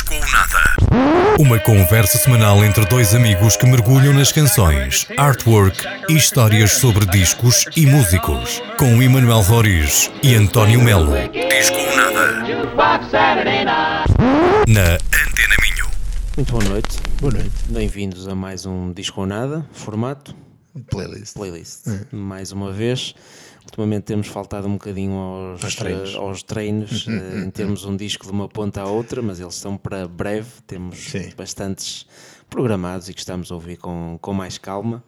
Disco ou Nada. Uma conversa semanal entre dois amigos que mergulham nas canções, artwork e histórias sobre discos e músicos. Com Emanuel Roriz e António Melo. Disco ou Nada. Na Antena Minho. Muito boa noite. Boa noite. Bem-vindos a mais um Disco ou Nada, formato Playlist. playlist. Mais uma vez. Ultimamente temos faltado um bocadinho aos, Aos treinos. eh, aos treinos, eh, em termos um disco de uma ponta à outra, mas eles estão para breve. Temos Sim. bastantes programados e que estamos a ouvir com, com mais calma.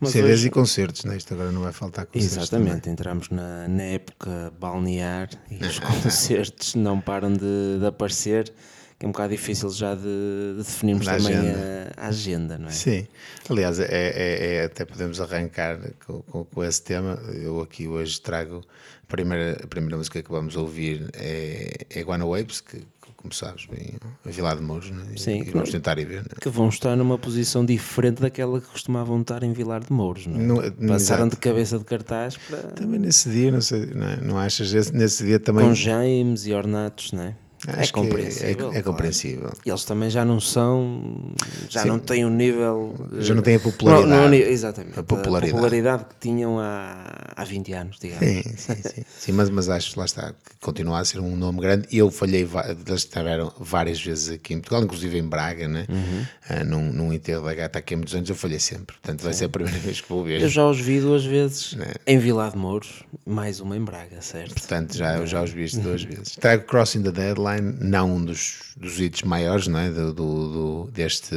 Mas CDs hoje- e concertos, né? Isto agora não vai faltar concertos. Exatamente, entramos na, na época balnear e os concertos não param de, de aparecer, que é um bocado difícil já de, de definirmos Da também agenda. A, a agenda, não é? Sim. Aliás, é, é- é- até podemos arrancar com, com- com esse tema. Eu aqui hoje trago a primeira, a primeira música que vamos ouvir é, é Guana Waves, que, como sabes, vem a Vila de Mouros, né? E- Sim, e que vamos tentar ir ver. né? Que vão estar numa posição diferente daquela que costumavam estar em Vilar de Mouros, não é? Não- Passaram exato. de cabeça de cartaz para. Também nesse dia, não sei, não, é? Não achas? Esse- Nesse dia também. com James e ornatos, não é? Acho é que compreensível. É, é compreensível. E Eles também já não são, já Sim. não têm o nível. Já eh, não têm a popularidade. não- não- exatamente. A popularidade. popularidade que tinham há, há 20 anos, digamos. Sim, sim, sim. Sim, mas, mas acho, lá está, que continua a ser um nome grande. E eu falhei, eles estiveram várias vezes aqui em Portugal, inclusive em Braga, né? Uhum. Ah, num, num enterro da gata aqui há muitos anos, eu falhei sempre. Portanto, vai ser a primeira vez que vou ver. Eu já os vi duas vezes Né? em Vila de Mouros, mais uma em Braga, certo? Portanto, já, eu já os vi duas vezes. Trago Crossing the Deadline, não um dos, dos hits maiores, não é? Do, do, do- deste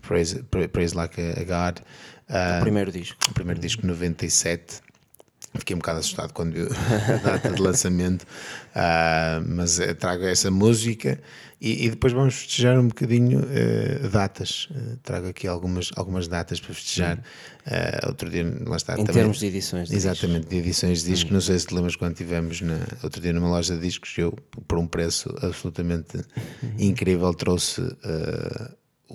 Praise, Praise Like a God. Ah, O primeiro disco. o primeiro disco 97 fiquei um bocado assustado quando vi a data de lançamento Ah, mas eh, trago essa música e, e depois vamos festejar um bocadinho eh, datas Eh, trago aqui algumas, algumas datas para festejar Ah, outro dia lá está Em também- termos de edições de Exatamente, de edições de disco. Hum. Não sei se te lembras quando tivemos na, outro dia numa loja de discos, eu, por um preço absolutamente Uhum. incrível, trouxe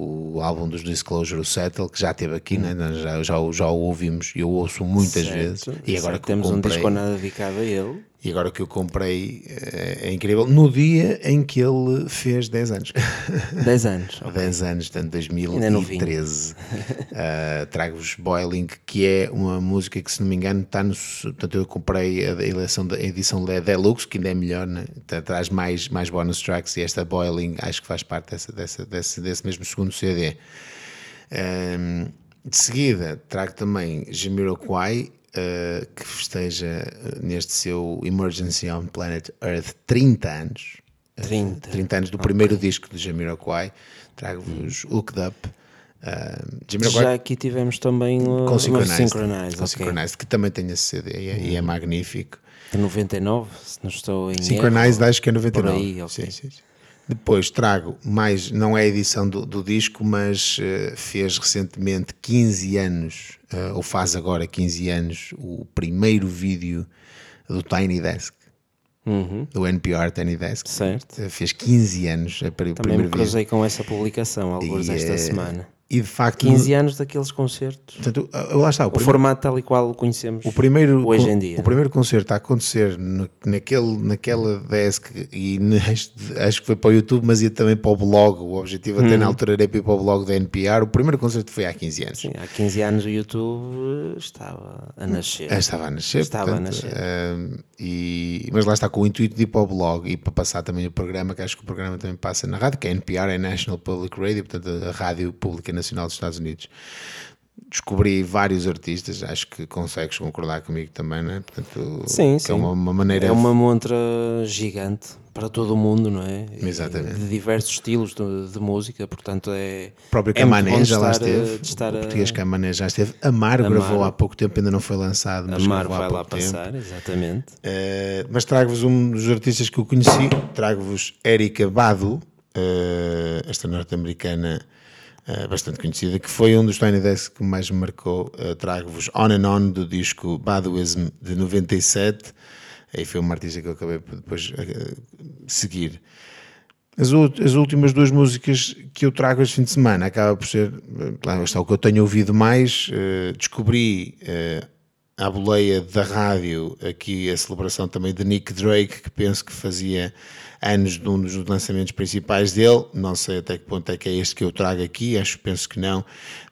o álbum dos Disclosure, o Settle, que já teve aqui, né? Já, já, o- já o ouvimos e eu ouço muitas Certo. vezes. E agora Certo, temos eu um comprei, disco nada dedicado a ele. E agora que eu comprei é, é incrível, no dia em que ele fez 10 anos. 10 anos. ok. 10 anos, portanto, Ainda é novinho. 2013. Uh, Trago-vos Boiling, que é uma música que, se não me engano, está no. Portanto, eu comprei a, eleição a edição da Deluxe, que ainda é melhor, né? Então, traz mais, mais bonus tracks e esta Boiling acho que faz parte dessa, dessa, desse, desse mesmo segundo CD. Um, de seguida, trago também Jamiroquai, uh, que festeja uh, neste seu Emergency on Planet Earth 30 anos. 30. 30 anos do primeiro disco de Jamiroquai. Trago-vos Hooked Up. Uh, Jamiroquai Já aqui tivemos também uh, com uma Synchronized, Synchronized, com ok. Synchronized, que também tem esse CD e é, e é magnífico. De 99, se não estou em Synchronized erro. acho que é 99. Por aí, ok. Sim, sim. Depois trago mais, não é a edição do, do disco, mas eh, fez recentemente 15 anos, eh, ou faz agora 15 anos, o primeiro vídeo do Tiny Desk, Uhum, do NPR Tiny Desk. certo. Eh, Fez 15 anos, é para o Também me cruzei com essa publicação, alguns esta eh, semana. E de facto, 15 anos daqueles concertos. portanto, lá está, o O primeiro, formato tal e qual o conhecemos o primeiro, hoje em dia. o primeiro concerto a acontecer no- naquele, naquela desk e neste, acho que foi para o YouTube, mas ia também para o blog. O objetivo até na altura era ir para o blog da NPR. O primeiro concerto foi há 15 anos. Sim, há 15 anos o YouTube estava a nascer. Ah, Estava a nascer, Estava a portanto, nascer. ah, e, mas lá está com o intuito de ir para o blog e para passar também o programa, que acho que o programa também passa na rádio, que é NPR, é National Public Radio, portanto a Rádio Pública Nacional dos Estados Unidos. Descobri vários artistas, acho que consegues concordar comigo também, não é? Portanto, Sim, que sim. é uma, uma maneira É uma montra gigante para todo o mundo, não é? E Exatamente. De diversos estilos de, de música, portanto é. O próprio é Camané de já lá esteve. de estar o português Camané já esteve. Amaro, Amaro. gravou há pouco tempo, ainda não foi lançado, mas há vai lá tempo. passar, exatamente. Eh, mas trago-vos um dos artistas que eu conheci, trago-vos Erika Badu, eh, esta norte-americana eh, bastante conhecida, que foi um dos Tiny Desk que mais me marcou. Eh, trago-vos On and On do disco Baduism de 97. Aí foi uma artista que eu acabei depois eh, seguir. As, as últimas duas músicas que eu trago este fim de semana acaba por ser, lá está o que eu tenho ouvido mais. descobri à boleia da rádio aqui a celebração também de Nick Drake, que penso que fazia anos de um dos lançamentos principais dele. Não sei até que ponto é que é este que eu trago aqui, acho penso que não,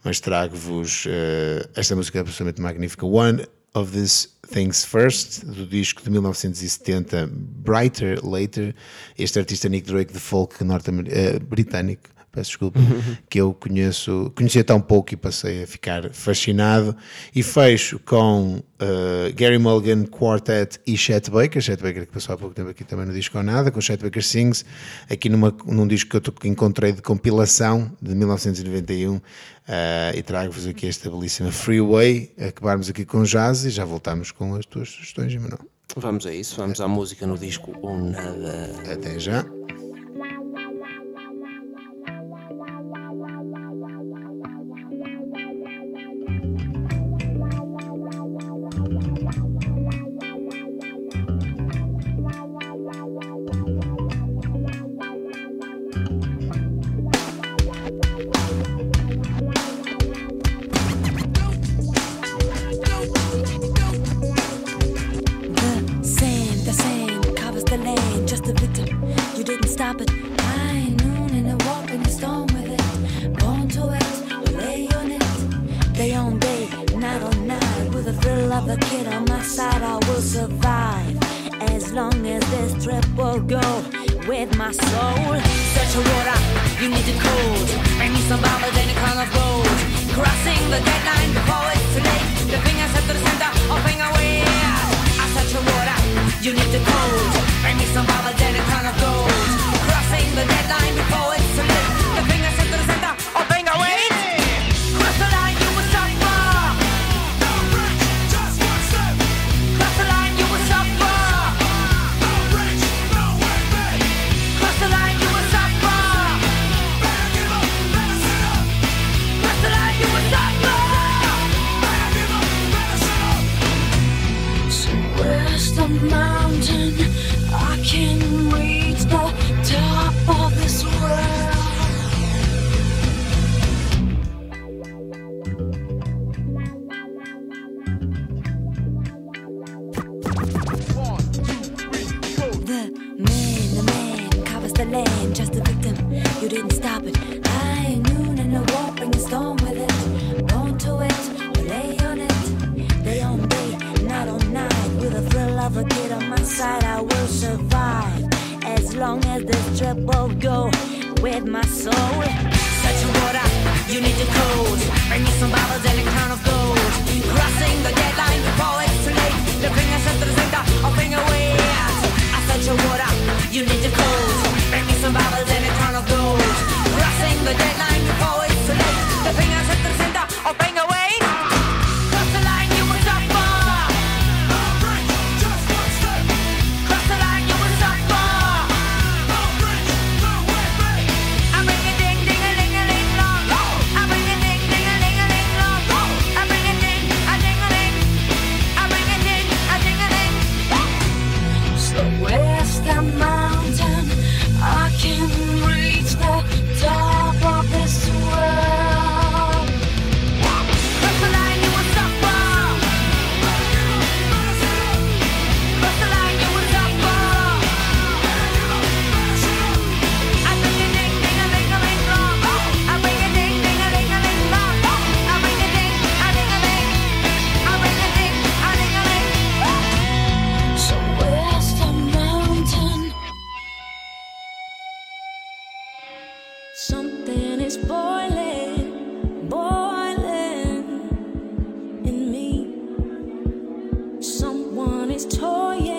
mas trago-vos uh, esta música absolutamente magnífica. One of These Things First, do disco de 1970, Brighter Later. Este artista Nick Drake de folk norte-britânico peço desculpa, que eu conheço, conhecia tão pouco e passei a ficar fascinado. E fecho com uh, Gary Mulligan Quartet e Chet Baker, Chet Baker que passou há pouco tempo aqui também no disco ou nada, com Chet Baker Sings, aqui numa, num disco que eu encontrei de compilação de 1991 uh, e trago-vos aqui esta belíssima Freeway, acabarmos aqui com jazz e já voltamos com as tuas sugestões, Manuel. Vamos a isso, vamos à música no disco ou nada. Até já. is toying.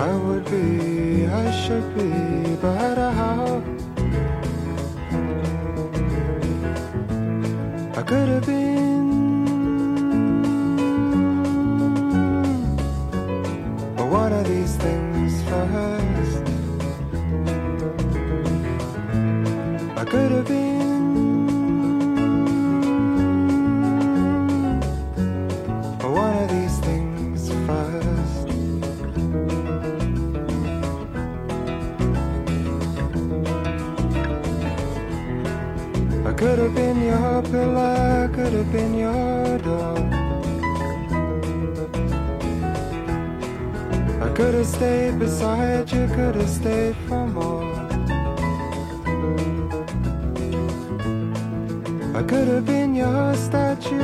I would be, I should be better how I could have been But what are these things first I could have been feel I could have been your dog. I could have stayed beside you, could have stayed for more. I could have been your statue,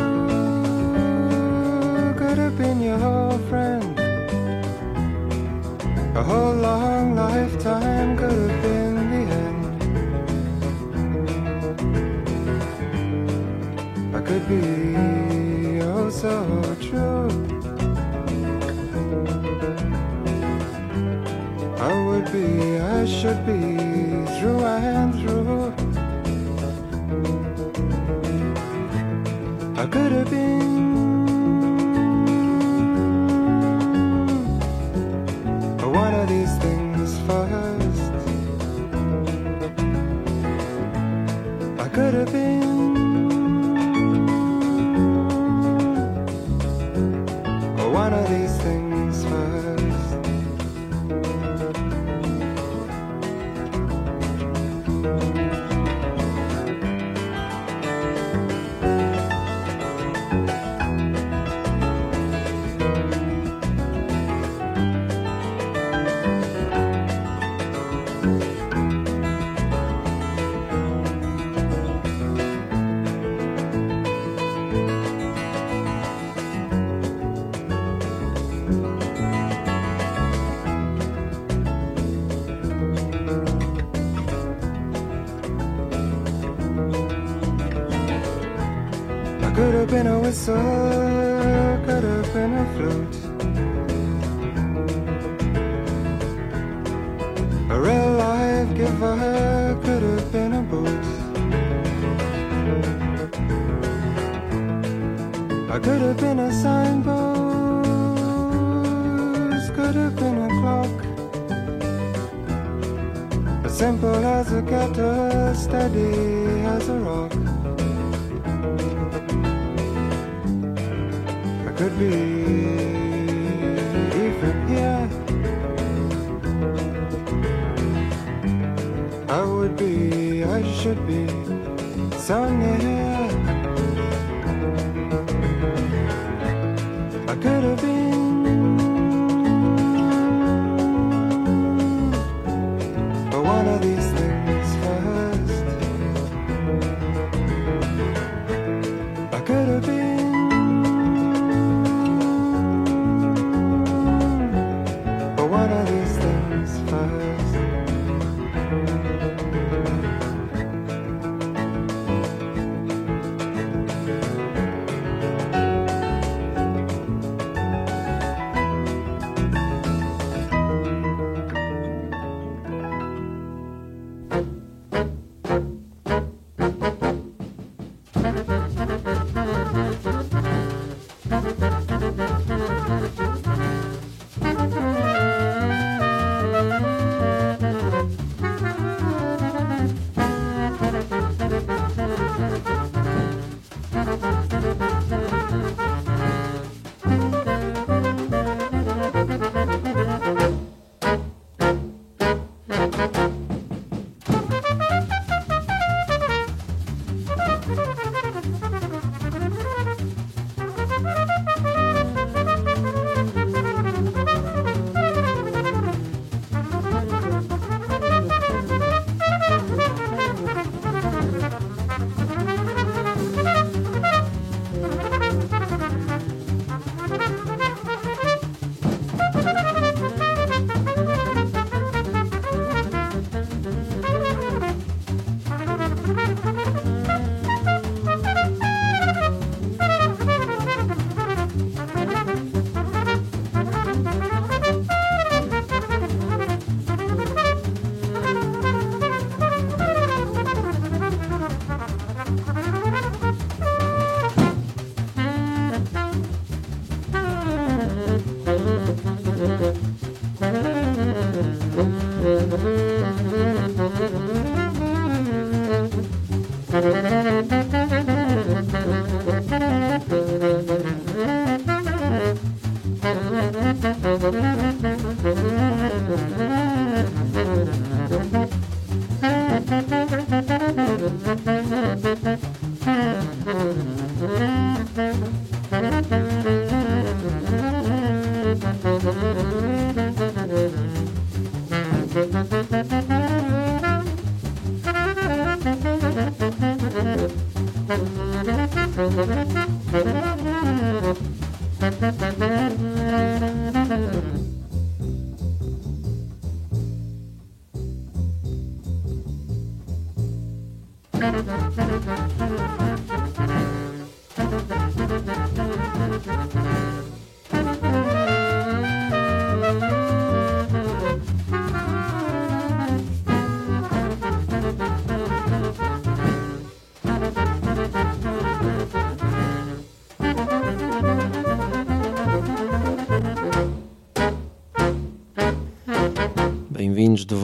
could have been your friend. A whole long lifetime could have could be oh so true. I would be, I should be through and through. I could have been a whistle, could have been a flute. A real life giver could have been a boot. I could have been a signpost, could have been a clock. As simple as a gutter, steady as a rock. I would be, I should be so near.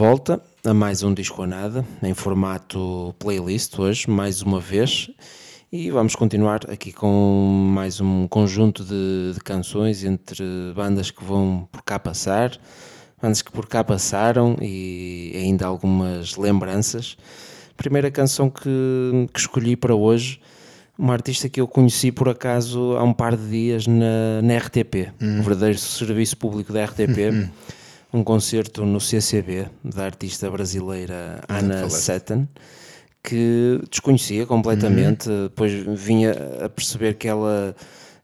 Volta a mais um Disco a Nada, em formato playlist hoje, mais uma vez. E vamos continuar aqui com mais um conjunto de, de canções entre bandas que vão por cá passar, bandas que por cá passaram e ainda algumas lembranças. Primeira canção que, que escolhi para hoje, uma artista que eu conheci por acaso há um par de dias na, na RTP, o verdadeiro serviço público da RTP um concerto no CCB da artista brasileira Ana Sutton que desconhecia completamente, depois vinha a perceber que ela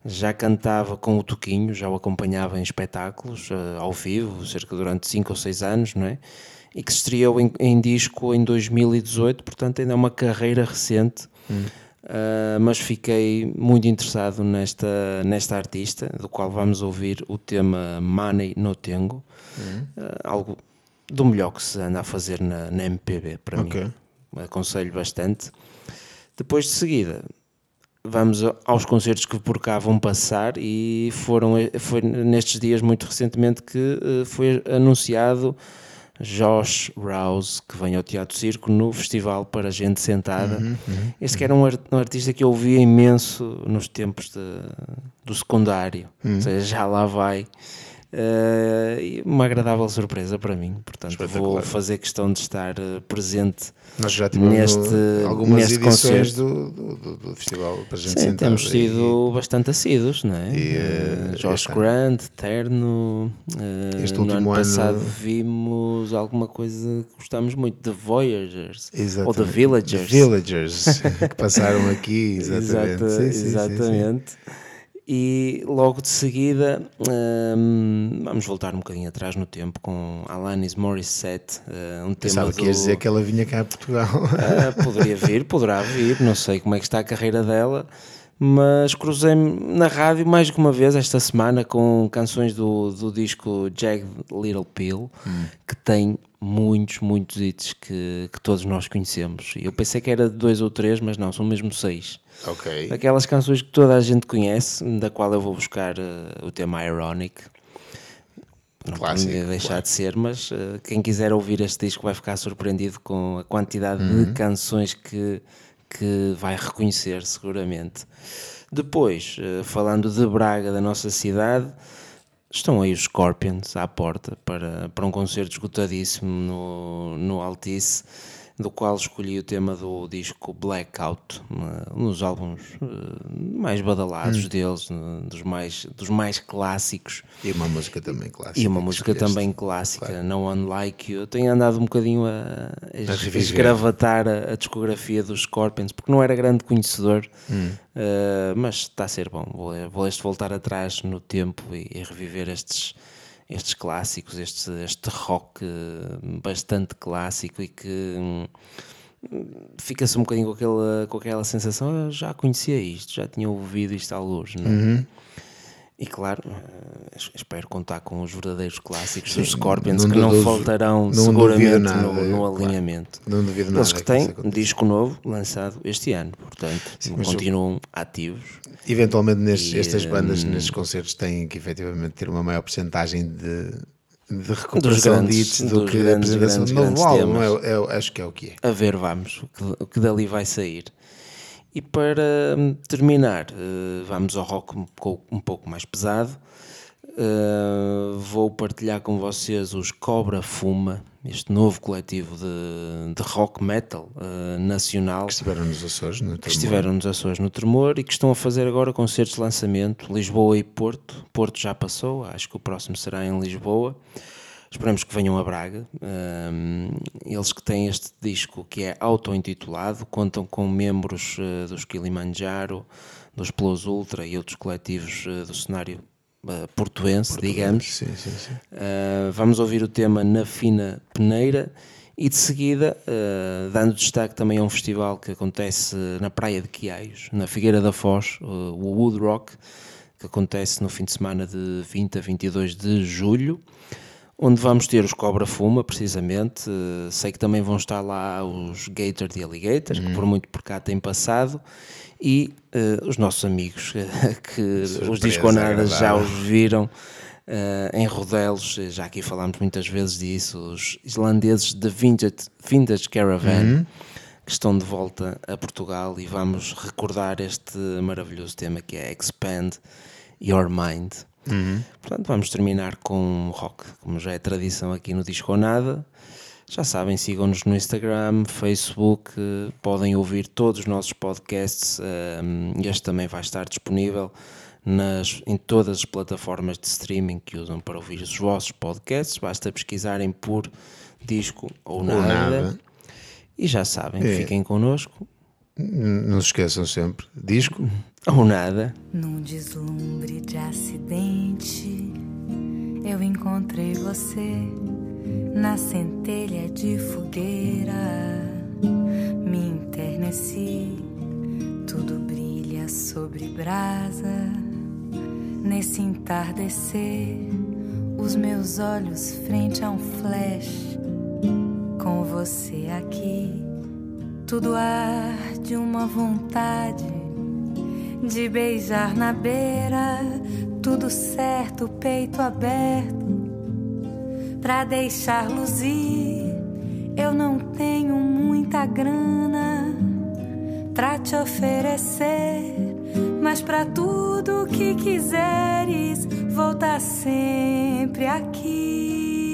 já cantava com o Toquinho, já o acompanhava em espetáculos uh, ao vivo, cerca durante 5 ou 6 anos, não é? E que se estreou em, em, disco em 2018, portanto ainda é uma carreira recente. Uh, mas fiquei muito interessado nesta, nesta artista, do qual vamos ouvir o tema Money No Tengo, uh, algo do melhor que se anda a fazer na, na MPB para Ok. mim. Aconselho bastante. Depois de seguida, vamos aos concertos que por cá vão passar e foram foi nestes dias muito recentemente que eh, foi anunciado Josh Rouse que vem ao Teatro Circo no Festival para Gente Sentada. este que era um, ar- artista que eu ouvia imenso nos tempos de- do secundário, ou seja, já lá vai. E uma agradável surpresa para mim, portanto vou fazer questão de estar eh, presente Nós já tivemos Neste- algumas neste edições do, do, do- festival para a gente Sim, temos e- sido bastante assíduos, não é? E, eh, Josh ano. Grant, Terno. eh, Este último ano ano- passado vimos alguma coisa que gostamos muito, The Voyagers. Ou The Exatamente. Villagers. Villagers que passaram aqui, exatamente. Exata- Sim, sim, sim, sim. E logo de seguida hum, vamos voltar um bocadinho atrás no tempo com Alanis Morissette, eh, um tema Pensava do... que ias dizer que ela vinha cá a Portugal. Ah, poderia vir, poderá vir, não sei como é que está a carreira dela, mas cruzei-me na rádio mais que uma vez esta semana com canções do, do disco Jagged Little Pill, que tem muitos, muitos hits que, que todos nós conhecemos. Eu pensei que era dois ou três, mas não, são mesmo seis. Ok. Daquelas canções que toda a gente conhece, da qual eu vou buscar eh, o tema Ironic. Não Clássico, podia deixar claro. de ser, mas eh, quem quiser ouvir este disco vai ficar surpreendido com a quantidade Uhum. de canções que, que vai reconhecer, seguramente. Depois, eh, falando de Braga, da nossa cidade, estão aí os Scorpions à porta para, para um concerto esgotadíssimo no, no Altice, do qual escolhi o tema do disco Blackout, um dos álbuns eh, mais badalados Hum. deles, eh, dos mais, dos mais clássicos. E uma música também clássica. E uma música escolheste. também clássica, No One Like You. Eu tenho andado um bocadinho a, a, esgravatar a, a discografia dos Scorpions, porque não era grande conhecedor, Hum. eh, mas está a ser bom. Vou, vou este voltar atrás no tempo e, e reviver estes, estes clássicos, este, este rock eh, bastante clássico e que hum, fica-se um bocadinho com aquela, com aquela sensação, eu já conhecia isto, já tinha ouvido isto à luz, não é? Uhum. E claro, eh, es- espero contar com os verdadeiros clássicos dos Scorpions não que não duvido- faltarão não seguramente nada, no, no claro. alinhamento. Não duvido nada. Eles que que têm aconteça. disco novo lançado este ano, portanto, eu- continuam ativos. Eventualmente nestes, E, estas bandas, hum, nestes concertos, têm que efetivamente ter uma maior porcentagem de, de recuperação grandes- de hits do dos que a grandes, apresentação de grandes, novo grandes álbum. É, é- acho que é o que é. A ver, vamos, o que, o que dali vai sair. E para hum, terminar, eh, vamos ao rock um pouco, mais pesado. Eh, vou partilhar com vocês os Cobra Fuma, este novo coletivo de, de rock metal eh, nacional Que estiveram nos Açores, no que estiveram nos Açores no Tremor e que estão a fazer agora concertos de lançamento Lisboa e Porto. Porto já passou, acho que o próximo será em Lisboa. Esperemos que venham a Braga. Um, eles que têm este disco que é auto-intitulado, contam com membros uh, dos Kilimanjaro, dos Plus Ultra e outros coletivos uh, do cenário uh, portuense, digamos. Sim, sim, sim. Vamos ouvir o tema Na Fina Peneira e de seguida, dando destaque também a um festival que acontece na Praia de Quiaios, na Figueira da Foz, o Wood Rock, que acontece no fim de semana de 20 a 22 de julho, onde vamos ter os Cobra Fuma, precisamente. Uh, sei que também vão estar lá os Gator de Alligator, que por muito por cá têm passado, e uh, os nossos amigos, que os Surpresa Disconadas já agradável. os viram eh, em Rodelos, já aqui falámos muitas vezes disso, os islandeses da Vintage, Vintage Caravan, que estão de volta a Portugal e vamos recordar este maravilhoso tema que é Expand Your Mind. Portanto, vamos terminar com rock, como já é tradição aqui no Disco ou Nada. Já sabem, sigam-nos no Instagram, Facebook, podem ouvir todos os nossos podcasts. eh, Este também vai estar disponível nas, em todas as plataformas de streaming que usam para ouvir os vossos podcasts. Basta pesquisarem por disco ou nada. nada. E já sabem, É. fiquem connosco não se esqueçam sempre. Disco ou nada. Num deslumbre de acidente, eu encontrei você na centelha de fogueira. Me interneci, tudo brilha sobre brasa. Nesse entardecer, os meus olhos frente a um flash. Com você aqui tudo arde uma vontade de beijar na beira, tudo certo, peito aberto pra deixar luzir. Eu não tenho muita grana pra te oferecer, mas pra tudo que quiseres, vou estar sempre aqui.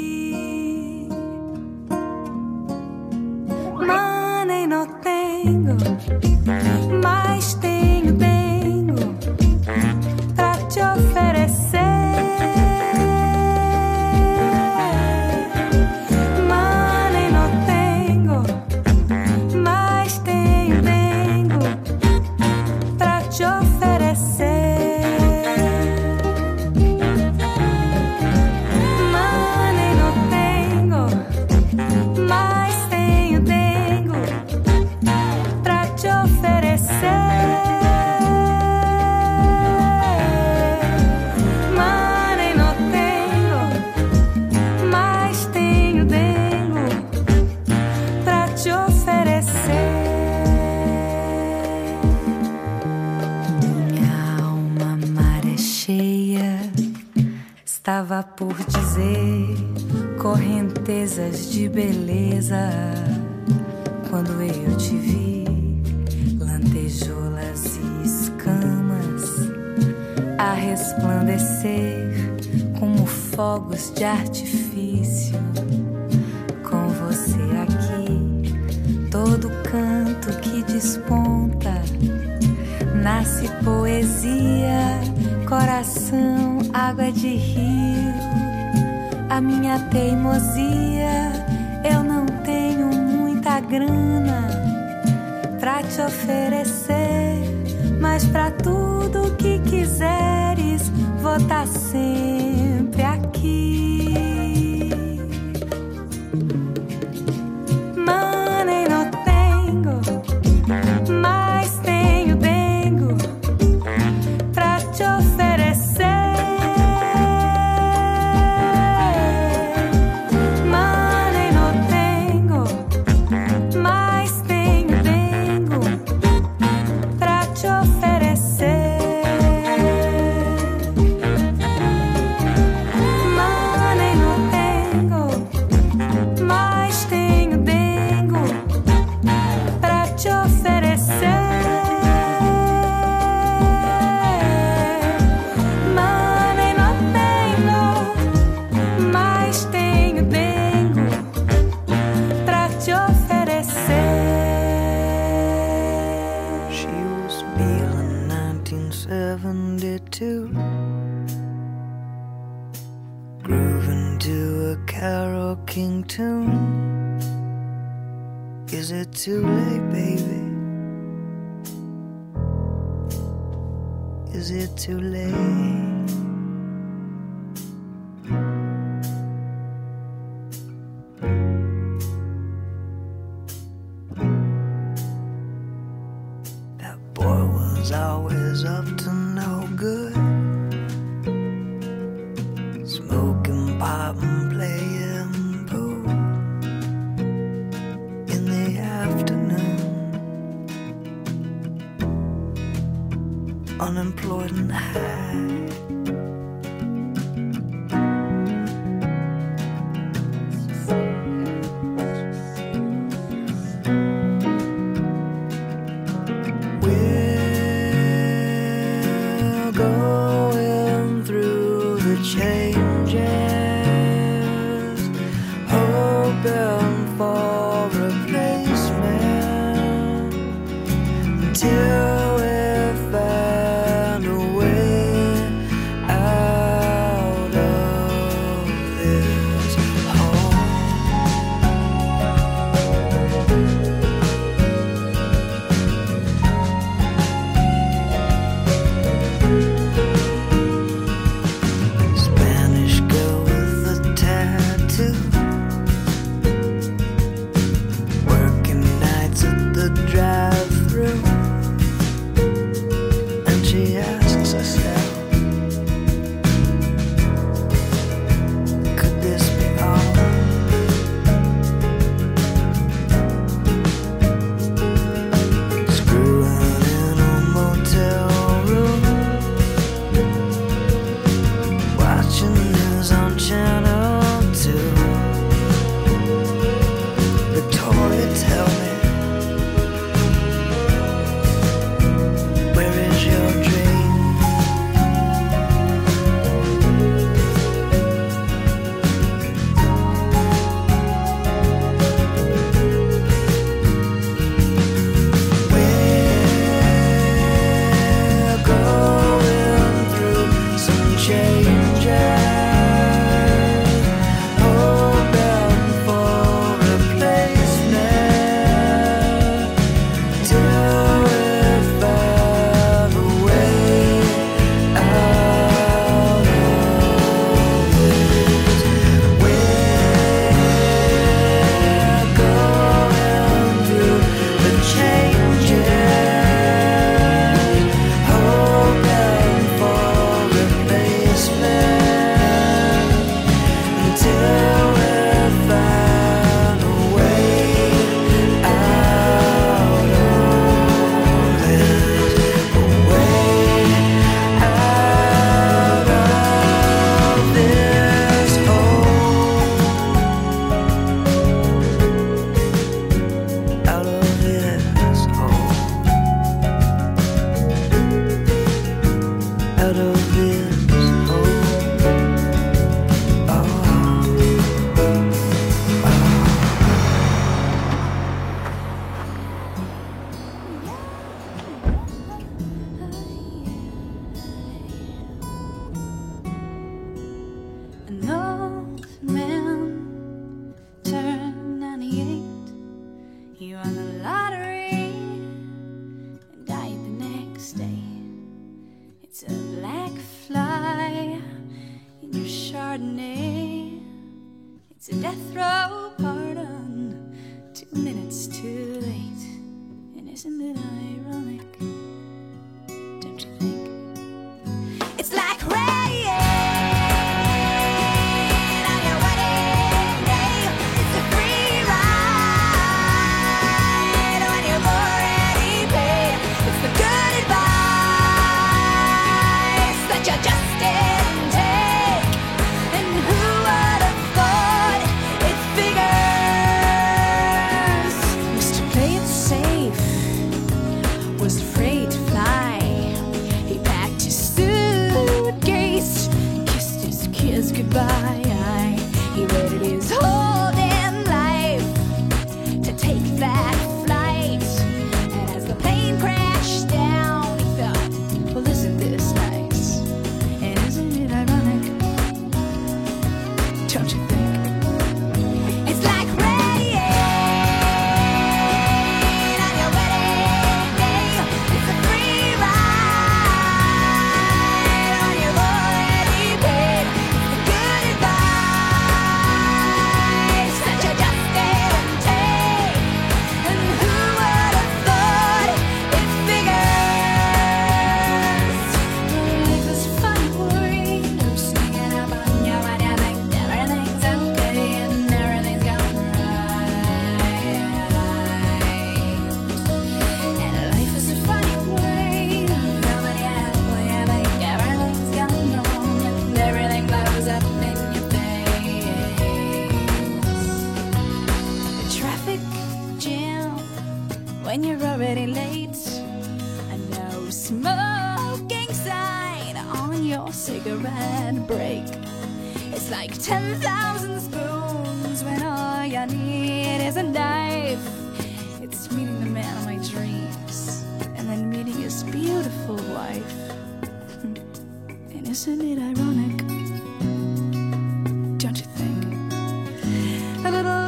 Bye. por dizer correntezas de beleza. Quando eu te vi, lantejoulas e escamas a resplandecer como fogos de artifício oferecer, mas para tudo que quiseres, vou estar sempre.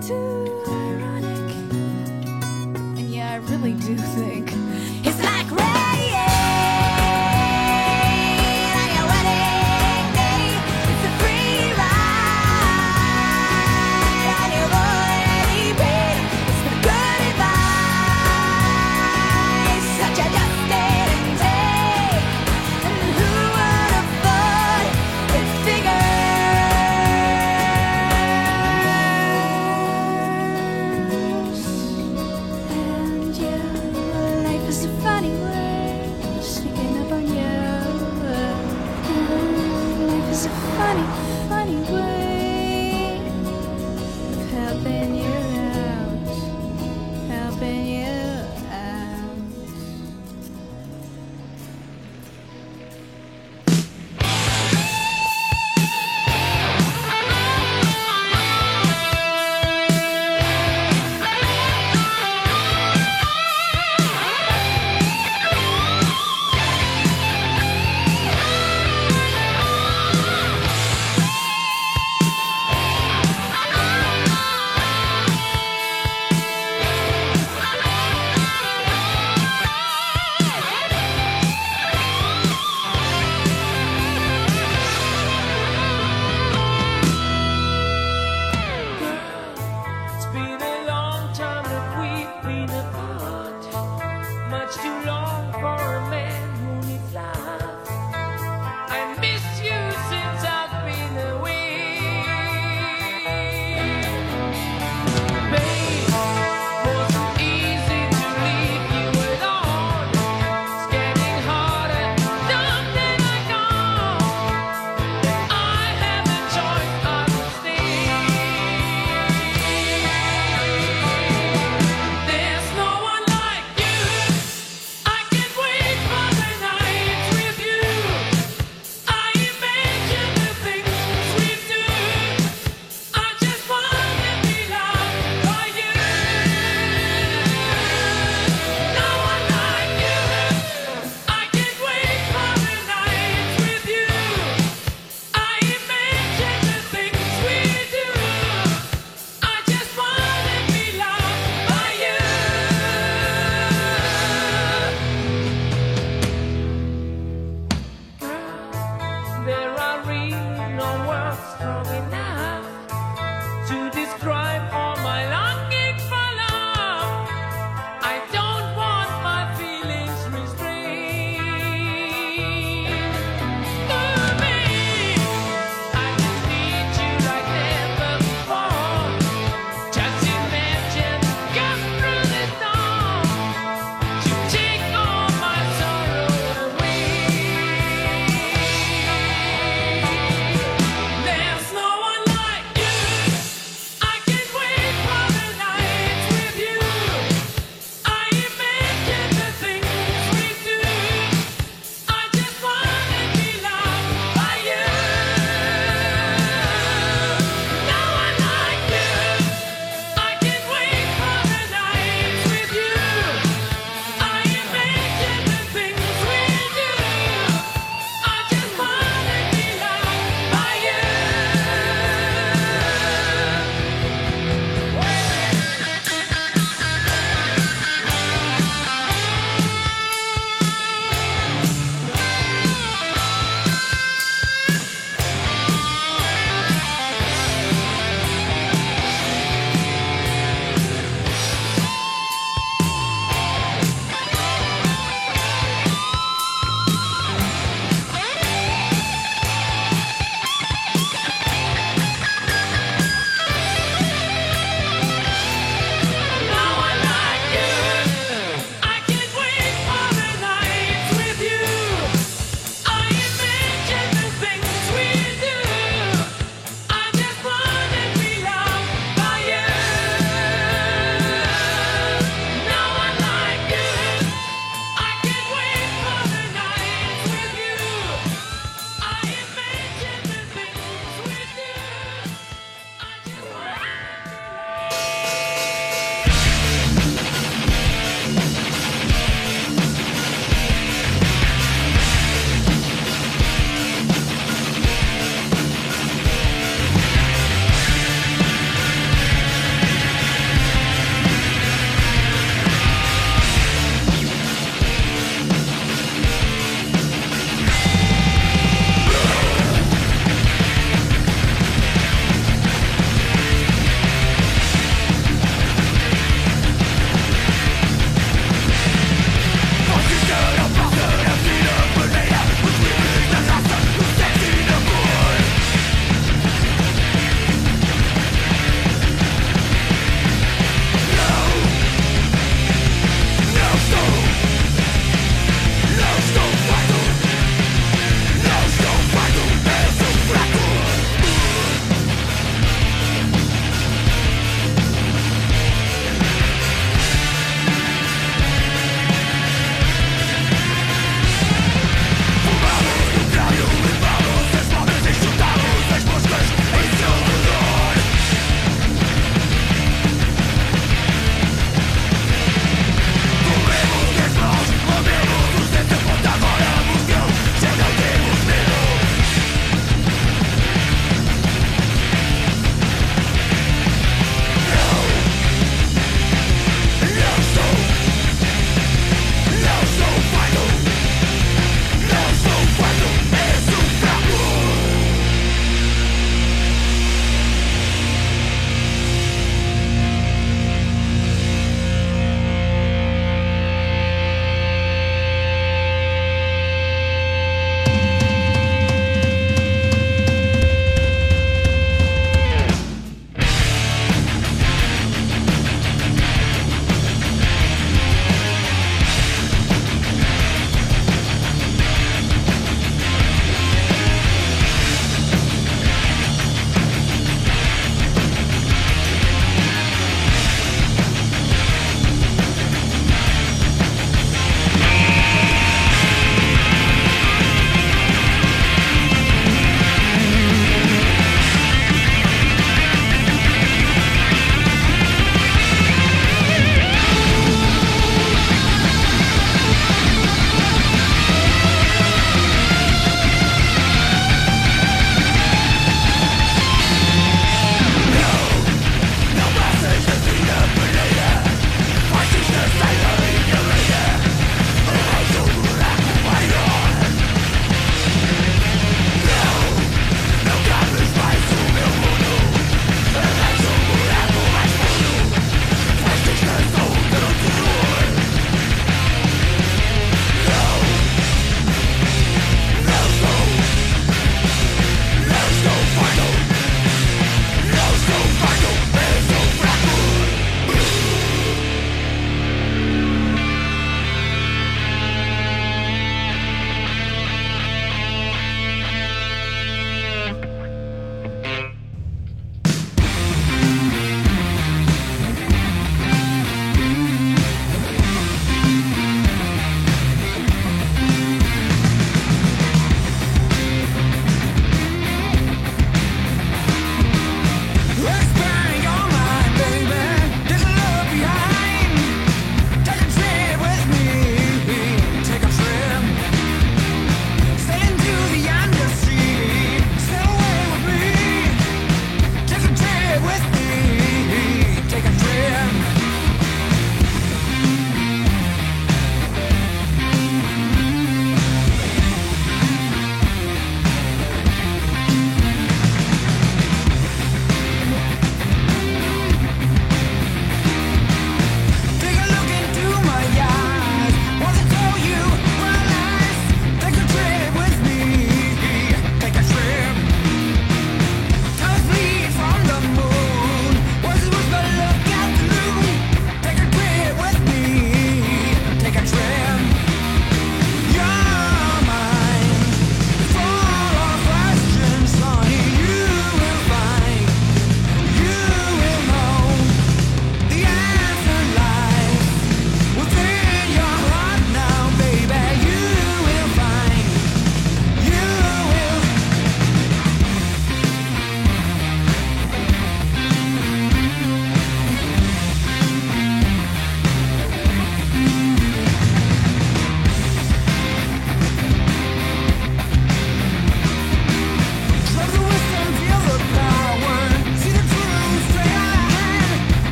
too ironic. And yeah, I really do think it's like red.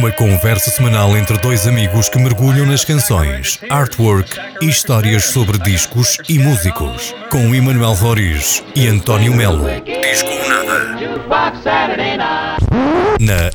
Uma conversa semanal entre dois amigos que mergulham nas canções, artwork e histórias sobre discos e músicos. Com Emanuel Roriz e António Melo. Disco nada. Na